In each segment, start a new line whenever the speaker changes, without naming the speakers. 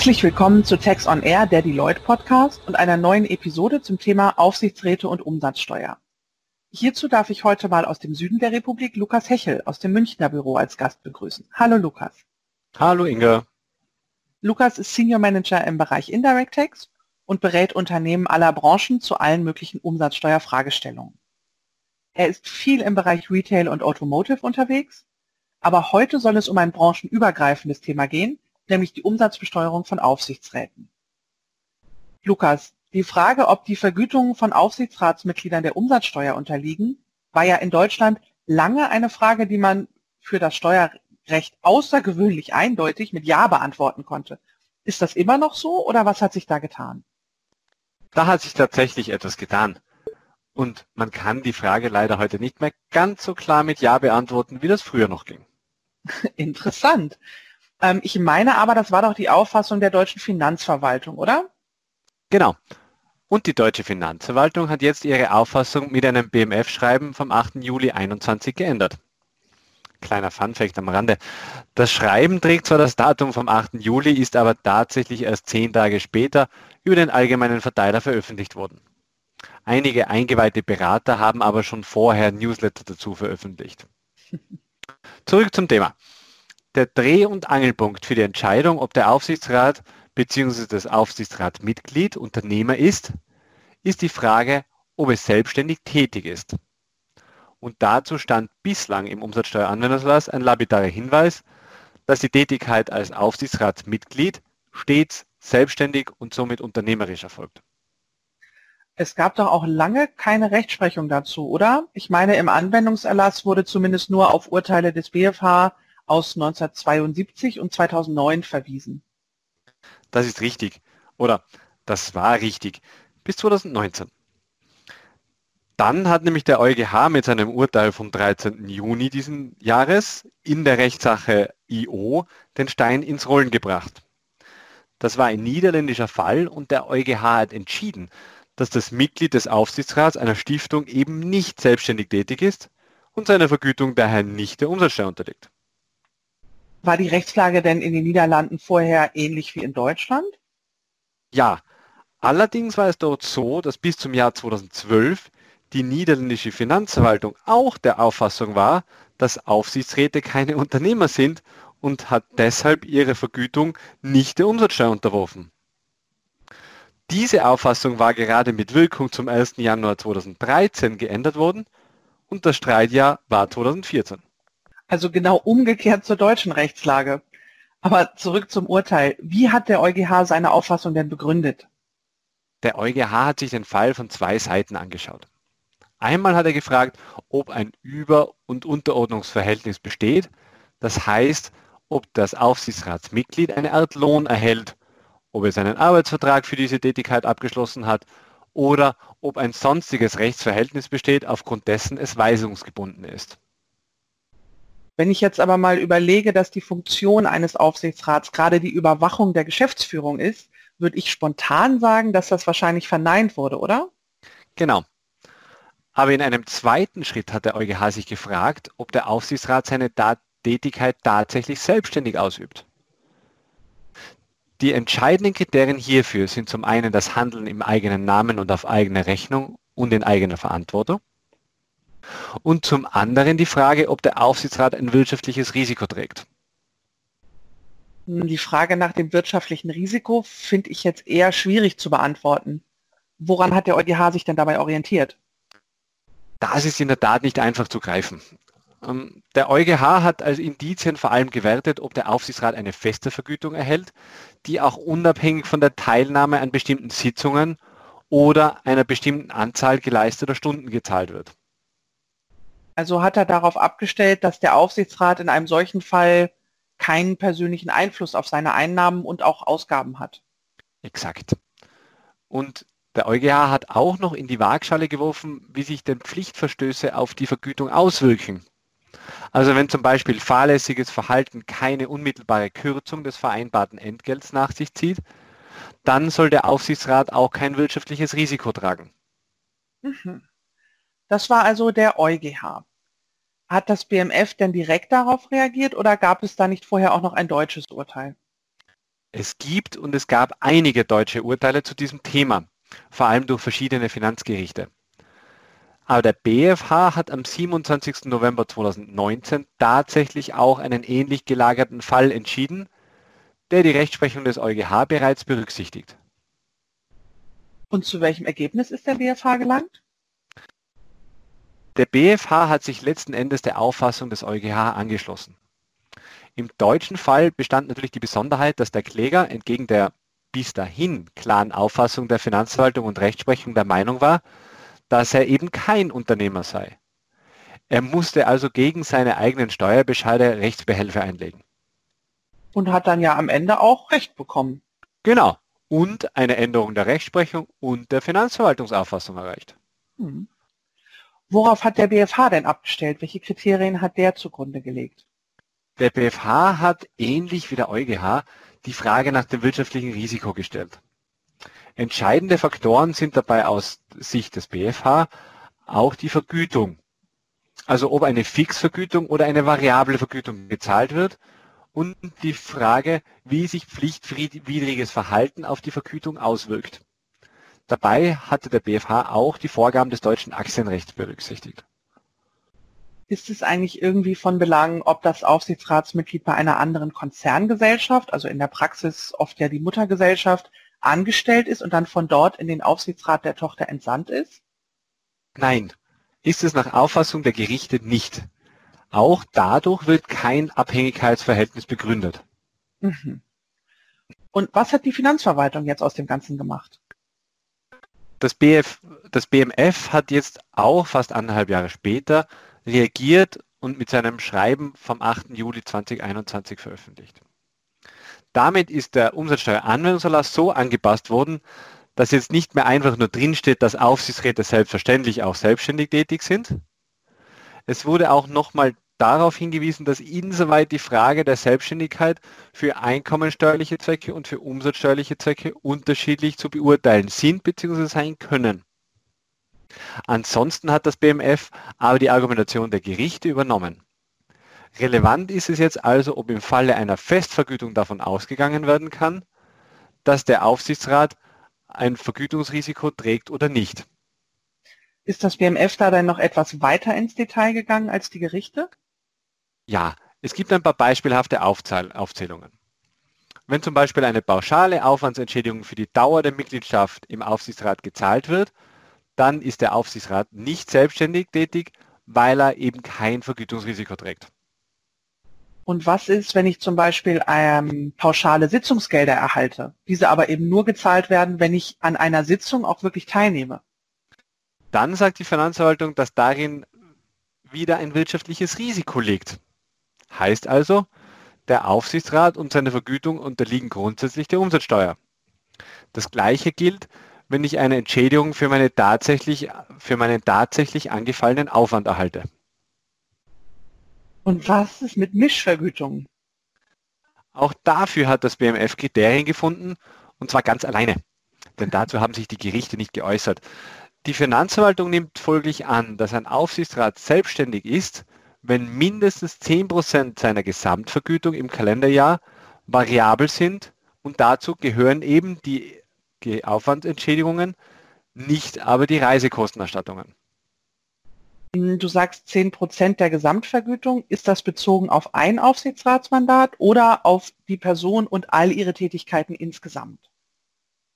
Herzlich willkommen zu Tax on Air, der Deloitte Podcast und einer neuen Episode zum Thema Aufsichtsräte und Umsatzsteuer. Hierzu darf ich heute mal aus dem Süden der Republik Lukas Hechel aus dem Münchner Büro als Gast begrüßen. Hallo Lukas.
Hallo Inga.
Lukas ist Senior Manager im Bereich Indirect Tax und berät Unternehmen aller Branchen zu allen möglichen Umsatzsteuerfragestellungen. Er ist viel im Bereich Retail und Automotive unterwegs, aber heute soll es um ein branchenübergreifendes Thema gehen, nämlich die Umsatzbesteuerung von Aufsichtsräten. Lukas, die Frage, ob die Vergütungen von Aufsichtsratsmitgliedern der Umsatzsteuer unterliegen, war ja in Deutschland lange eine Frage, die man für das Steuerrecht außergewöhnlich eindeutig mit Ja beantworten konnte. Ist das immer noch so oder was hat sich da getan?
Da hat sich tatsächlich etwas getan. Und man kann die Frage leider heute nicht mehr ganz so klar mit Ja beantworten, wie das früher noch ging.
Interessant. Ähm, ich meine aber, das war doch die Auffassung der deutschen Finanzverwaltung, oder?
Genau. Und die deutsche Finanzverwaltung hat jetzt ihre Auffassung mit einem BMF-Schreiben vom 8. Juli 21 geändert. Kleiner Funfact am Rande. Das Schreiben trägt zwar das Datum vom 8. Juli, ist aber tatsächlich erst zehn Tage später über den allgemeinen Verteiler veröffentlicht worden. Einige eingeweihte Berater haben aber schon vorher Newsletter dazu veröffentlicht. Zurück zum Thema. Der Dreh- und Angelpunkt für die Entscheidung, ob der Aufsichtsrat bzw. das Aufsichtsratmitglied Unternehmer ist, ist die Frage, ob es selbstständig tätig ist. Und dazu stand bislang im Umsatzsteueranwenderschluss ein lapidarer Hinweis, dass die Tätigkeit als Aufsichtsratsmitglied stets selbstständig und somit unternehmerisch erfolgt.
Es gab doch auch lange keine Rechtsprechung dazu, oder? Ich meine, im Anwendungserlass wurde zumindest nur auf Urteile des BFH aus 1972 und 2009 verwiesen.
Das ist richtig. Oder das war richtig. Bis 2019. Dann hat nämlich der EuGH mit seinem Urteil vom 13. Juni diesen Jahres in der Rechtssache IO den Stein ins Rollen gebracht. Das war ein niederländischer Fall und der EuGH hat entschieden, dass das Mitglied des Aufsichtsrats einer Stiftung eben nicht selbstständig tätig ist und seine Vergütung daher nicht der Umsatzsteuer unterliegt.
War die Rechtslage denn in den Niederlanden vorher ähnlich wie in Deutschland?
Ja, allerdings war es dort so, dass bis zum Jahr 2012 die niederländische Finanzverwaltung auch der Auffassung war, dass Aufsichtsräte keine Unternehmer sind und hat deshalb ihre Vergütung nicht der Umsatzsteuer unterworfen. Diese Auffassung war gerade mit Wirkung zum 1. Januar 2013 geändert worden und das Streitjahr war 2014.
Also genau umgekehrt zur deutschen Rechtslage. Aber zurück zum Urteil. Wie hat der EuGH seine Auffassung denn begründet?
Der EuGH hat sich den Fall von zwei Seiten angeschaut. Einmal hat er gefragt, ob ein Über- und Unterordnungsverhältnis besteht. Das heißt, ob das Aufsichtsratsmitglied eine Art Lohn erhält, ob es einen Arbeitsvertrag für diese Tätigkeit abgeschlossen hat oder ob ein sonstiges Rechtsverhältnis besteht, aufgrund dessen es weisungsgebunden ist.
Wenn ich jetzt aber mal überlege, dass die Funktion eines Aufsichtsrats gerade die Überwachung der Geschäftsführung ist, würde ich spontan sagen, dass das wahrscheinlich verneint wurde, oder?
Genau. Aber in einem zweiten Schritt hat der EuGH sich gefragt, ob der Aufsichtsrat seine Tätigkeit tatsächlich selbstständig ausübt. Die entscheidenden Kriterien hierfür sind zum einen das Handeln im eigenen Namen und auf eigene Rechnung und in eigener Verantwortung und zum anderen die Frage, ob der Aufsichtsrat ein wirtschaftliches Risiko trägt.
Die Frage nach dem wirtschaftlichen Risiko finde ich jetzt eher schwierig zu beantworten. Woran hat der EuGH sich denn dabei orientiert?
Das ist in der Tat nicht einfach zu greifen. Ähm, der EuGH hat als Indizien vor allem gewertet, ob der Aufsichtsrat eine feste Vergütung erhält, die auch unabhängig von der Teilnahme an bestimmten Sitzungen oder einer bestimmten Anzahl geleisteter Stunden gezahlt wird.
Also hat er darauf abgestellt, dass der Aufsichtsrat in einem solchen Fall keinen persönlichen Einfluss auf seine Einnahmen und auch Ausgaben hat.
Exakt. Und der EuGH hat auch noch in die Waagschale geworfen, wie sich denn Pflichtverstöße auf die Vergütung auswirken. Also wenn zum Beispiel fahrlässiges Verhalten keine unmittelbare Kürzung des vereinbarten Entgelts nach sich zieht, dann soll der Aufsichtsrat auch kein wirtschaftliches Risiko tragen.
Mhm. Das war also der EuGH. Hat das BMF denn direkt darauf reagiert oder gab es da nicht vorher auch noch ein deutsches Urteil?
Es gibt und es gab einige deutsche Urteile zu diesem Thema, vor allem durch verschiedene Finanzgerichte. Aber der BFH hat am 27. November 2019 tatsächlich auch einen ähnlich gelagerten Fall entschieden, der die Rechtsprechung des EuGH bereits berücksichtigt.
Und zu welchem Ergebnis ist der BFH gelangt?
Der BFH hat sich letzten Endes der Auffassung des EuGH angeschlossen. Im deutschen Fall bestand natürlich die Besonderheit, dass der Kläger entgegen der bis dahin klaren Auffassung der Finanzverwaltung und Rechtsprechung der Meinung war, dass er eben kein Unternehmer sei. Er musste also gegen seine eigenen Steuerbescheide Rechtsbehelfe einlegen.
Und hat dann ja am Ende auch Recht bekommen.
Genau. Und eine Änderung der Rechtsprechung und der Finanzverwaltungsauffassung erreicht. Hm.
Worauf hat der BFH denn abgestellt? Welche Kriterien hat der zugrunde gelegt?
Der BFH hat ähnlich wie der EuGH die Frage nach dem wirtschaftlichen Risiko gestellt. Entscheidende Faktoren sind dabei aus Sicht des BFH auch die Vergütung. Also ob eine Fixvergütung oder eine variable Vergütung gezahlt wird und die Frage, wie sich pflichtwidriges Verhalten auf die Vergütung auswirkt. Dabei hatte der BFH auch die Vorgaben des deutschen Aktienrechts berücksichtigt.
Ist es eigentlich irgendwie von Belang, ob das Aufsichtsratsmitglied bei einer anderen Konzerngesellschaft, also in der Praxis oft ja die Muttergesellschaft, angestellt ist und dann von dort in den Aufsichtsrat der Tochter entsandt ist?
Nein, ist es nach Auffassung der Gerichte nicht. Auch dadurch wird kein Abhängigkeitsverhältnis begründet. Mhm.
Und was hat die Finanzverwaltung jetzt aus dem Ganzen gemacht?
Das, BF, das BMF hat jetzt auch fast anderthalb Jahre später reagiert und mit seinem Schreiben vom 8. Juli 2021 veröffentlicht. Damit ist der Umsatzsteueranwendungserlass so angepasst worden, dass jetzt nicht mehr einfach nur drinsteht, dass Aufsichtsräte selbstverständlich auch selbstständig tätig sind. Es wurde auch nochmal darauf hingewiesen, dass insoweit die Frage der Selbstständigkeit für einkommensteuerliche Zwecke und für umsatzsteuerliche Zwecke unterschiedlich zu beurteilen sind bzw. sein können. Ansonsten hat das BMF aber die Argumentation der Gerichte übernommen. Relevant ist es jetzt also, ob im Falle einer Festvergütung davon ausgegangen werden kann, dass der Aufsichtsrat ein Vergütungsrisiko trägt oder nicht.
Ist das BMF da dann noch etwas weiter ins Detail gegangen als die Gerichte?
Ja, es gibt ein paar beispielhafte Aufzählungen. Wenn zum Beispiel eine pauschale Aufwandsentschädigung für die Dauer der Mitgliedschaft im Aufsichtsrat gezahlt wird, dann ist der Aufsichtsrat nicht selbstständig tätig, weil er eben kein Vergütungsrisiko trägt.
Und was ist, wenn ich zum Beispiel ähm, pauschale Sitzungsgelder erhalte, diese aber eben nur gezahlt werden, wenn ich an einer Sitzung auch wirklich teilnehme?
Dann sagt die Finanzverwaltung, dass darin wieder ein wirtschaftliches Risiko liegt. Heißt also, der Aufsichtsrat und seine Vergütung unterliegen grundsätzlich der Umsatzsteuer. Das gleiche gilt, wenn ich eine Entschädigung für, meine tatsächlich, für meinen tatsächlich angefallenen Aufwand erhalte.
Und was ist mit Mischvergütungen?
Auch dafür hat das BMF Kriterien gefunden, und zwar ganz alleine. Denn dazu haben sich die Gerichte nicht geäußert. Die Finanzverwaltung nimmt folglich an, dass ein Aufsichtsrat selbstständig ist, wenn mindestens 10% seiner Gesamtvergütung im Kalenderjahr variabel sind und dazu gehören eben die Aufwandsentschädigungen, nicht aber die Reisekostenerstattungen.
Du sagst 10 Prozent der Gesamtvergütung. Ist das bezogen auf ein Aufsichtsratsmandat oder auf die Person und all ihre Tätigkeiten insgesamt?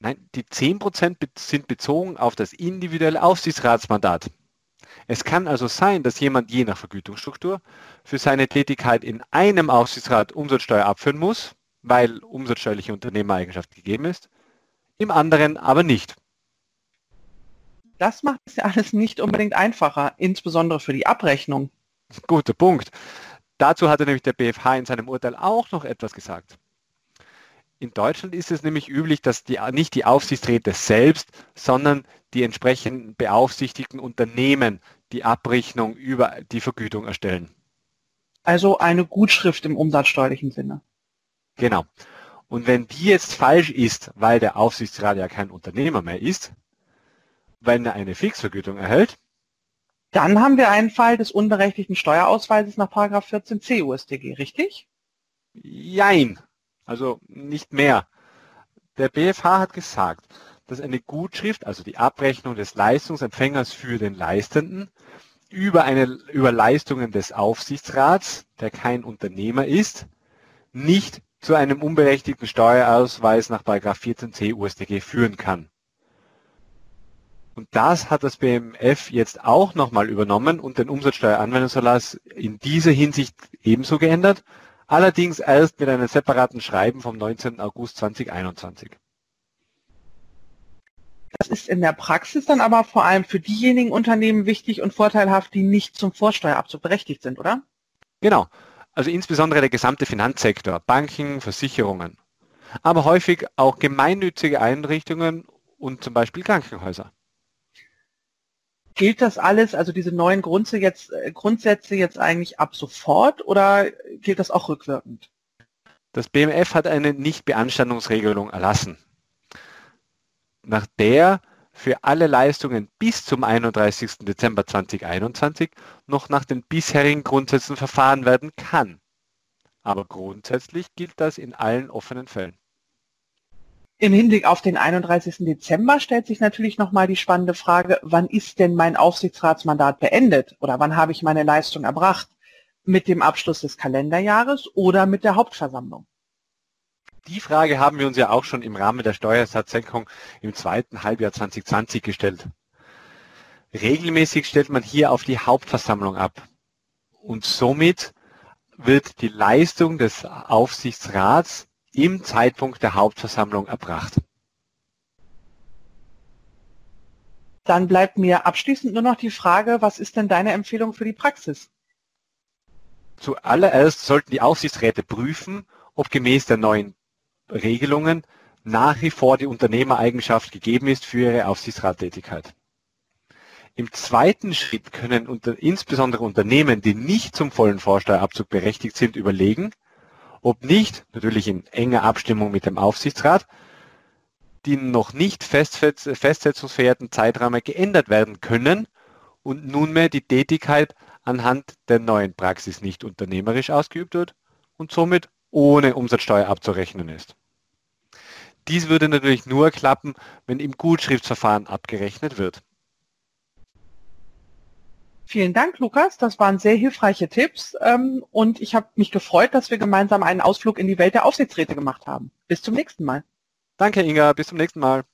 Nein, die 10 Prozent sind bezogen auf das individuelle Aufsichtsratsmandat. Es kann also sein, dass jemand je nach Vergütungsstruktur für seine Tätigkeit in einem Aufsichtsrat Umsatzsteuer abführen muss, weil umsatzsteuerliche Unternehmereigenschaft gegeben ist, im anderen aber nicht.
Das macht es ja alles nicht unbedingt einfacher, insbesondere für die Abrechnung.
Guter Punkt. Dazu hatte nämlich der BFH in seinem Urteil auch noch etwas gesagt. In Deutschland ist es nämlich üblich, dass die, nicht die Aufsichtsräte selbst, sondern die entsprechenden beaufsichtigten Unternehmen die Abrechnung über die Vergütung erstellen.
Also eine Gutschrift im umsatzsteuerlichen Sinne.
Genau. Und wenn die jetzt falsch ist, weil der Aufsichtsrat ja kein Unternehmer mehr ist, wenn er eine Fixvergütung erhält?
Dann haben wir einen Fall des unberechtigten Steuerausweises nach 14c USDG, richtig?
Jein. Also nicht mehr. Der BFH hat gesagt, dass eine Gutschrift, also die Abrechnung des Leistungsempfängers für den Leistenden, über, eine, über Leistungen des Aufsichtsrats, der kein Unternehmer ist, nicht zu einem unberechtigten Steuerausweis nach 14c UStG führen kann. Und das hat das BMF jetzt auch nochmal übernommen und den Umsatzsteueranwendungserlass in dieser Hinsicht ebenso geändert, allerdings erst mit einem separaten Schreiben vom 19. August 2021.
Das ist in der Praxis dann aber vor allem für diejenigen Unternehmen wichtig und vorteilhaft, die nicht zum Vorsteuerabzug berechtigt sind, oder?
Genau. Also insbesondere der gesamte Finanzsektor, Banken, Versicherungen, aber häufig auch gemeinnützige Einrichtungen und zum Beispiel Krankenhäuser.
Gilt das alles, also diese neuen Grundsätze jetzt, äh, Grundsätze jetzt eigentlich ab sofort oder gilt das auch rückwirkend?
Das BMF hat eine Nichtbeanstandungsregelung erlassen nach der für alle Leistungen bis zum 31. Dezember 2021 noch nach den bisherigen Grundsätzen verfahren werden kann. Aber grundsätzlich gilt das in allen offenen Fällen.
Im Hinblick auf den 31. Dezember stellt sich natürlich nochmal die spannende Frage, wann ist denn mein Aufsichtsratsmandat beendet oder wann habe ich meine Leistung erbracht? Mit dem Abschluss des Kalenderjahres oder mit der Hauptversammlung?
Die Frage haben wir uns ja auch schon im Rahmen der Steuersatzsenkung im zweiten Halbjahr 2020 gestellt. Regelmäßig stellt man hier auf die Hauptversammlung ab. Und somit wird die Leistung des Aufsichtsrats im Zeitpunkt der Hauptversammlung erbracht.
Dann bleibt mir abschließend nur noch die Frage, was ist denn deine Empfehlung für die Praxis?
Zuallererst sollten die Aufsichtsräte prüfen, ob gemäß der neuen Regelungen nach wie vor die Unternehmereigenschaft gegeben ist für ihre Aufsichtsrattätigkeit. Im zweiten Schritt können unter, insbesondere Unternehmen, die nicht zum vollen Vorsteuerabzug berechtigt sind, überlegen, ob nicht, natürlich in enger Abstimmung mit dem Aufsichtsrat, die noch nicht festsetzungsfähigen Zeiträume geändert werden können und nunmehr die Tätigkeit anhand der neuen Praxis nicht unternehmerisch ausgeübt wird und somit ohne Umsatzsteuer abzurechnen ist. Dies würde natürlich nur klappen, wenn im Gutschriftsverfahren abgerechnet wird.
Vielen Dank, Lukas. Das waren sehr hilfreiche Tipps ähm, und ich habe mich gefreut, dass wir gemeinsam einen Ausflug in die Welt der Aufsichtsräte gemacht haben. Bis zum nächsten Mal.
Danke, Inga. Bis zum nächsten Mal.